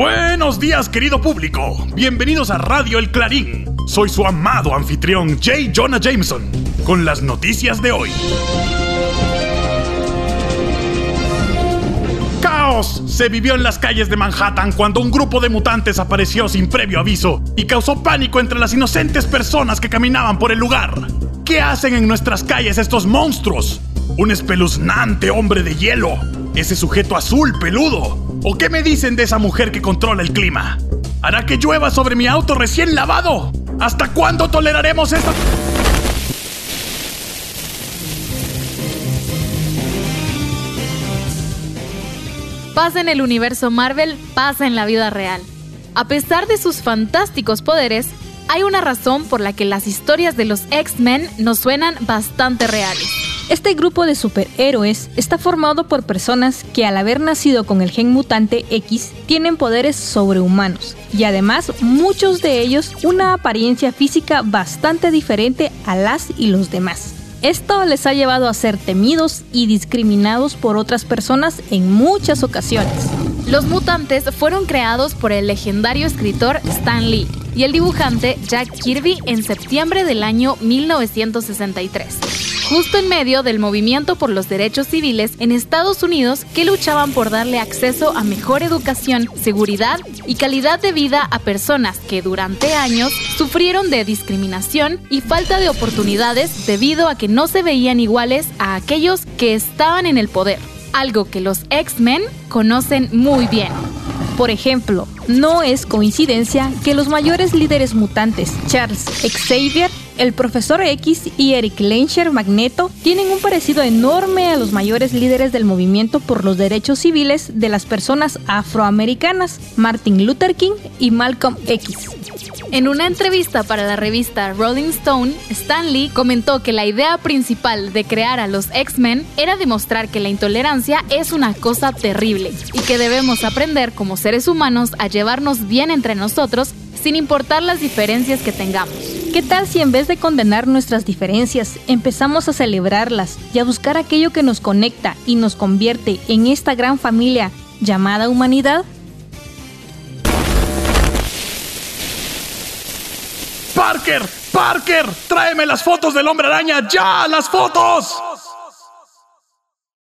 Buenos días, querido público. Bienvenidos a Radio El Clarín. Soy su amado anfitrión, J. Jonah Jameson, con las noticias de hoy. Caos se vivió en las calles de Manhattan cuando un grupo de mutantes apareció sin previo aviso y causó pánico entre las inocentes personas que caminaban por el lugar. ¿Qué hacen en nuestras calles estos monstruos? ¿Un espeluznante hombre de hielo? ¿Ese sujeto azul peludo? ¿O qué me dicen de esa mujer que controla el clima? ¿Hará que llueva sobre mi auto recién lavado? ¿Hasta cuándo toleraremos esta... Pasa en el universo Marvel, pasa en la vida real. A pesar de sus fantásticos poderes, hay una razón por la que las historias de los X-Men nos suenan bastante reales. Este grupo de superhéroes está formado por personas que al haber nacido con el gen mutante X tienen poderes sobrehumanos y además muchos de ellos una apariencia física bastante diferente a las y los demás. Esto les ha llevado a ser temidos y discriminados por otras personas en muchas ocasiones. Los mutantes fueron creados por el legendario escritor Stan Lee y el dibujante Jack Kirby en septiembre del año 1963 justo en medio del movimiento por los derechos civiles en Estados Unidos que luchaban por darle acceso a mejor educación, seguridad y calidad de vida a personas que durante años sufrieron de discriminación y falta de oportunidades debido a que no se veían iguales a aquellos que estaban en el poder, algo que los X-Men conocen muy bien. Por ejemplo, no es coincidencia que los mayores líderes mutantes, Charles Xavier, el profesor X y Eric Lencher Magneto tienen un parecido enorme a los mayores líderes del movimiento por los derechos civiles de las personas afroamericanas, Martin Luther King y Malcolm X. En una entrevista para la revista Rolling Stone, Stan Lee comentó que la idea principal de crear a los X-Men era demostrar que la intolerancia es una cosa terrible y que debemos aprender como seres humanos a llevarnos bien entre nosotros sin importar las diferencias que tengamos. ¿Qué tal si en vez de condenar nuestras diferencias, empezamos a celebrarlas y a buscar aquello que nos conecta y nos convierte en esta gran familia llamada humanidad? Parker, Parker, tráeme las fotos del hombre araña, ya, las fotos.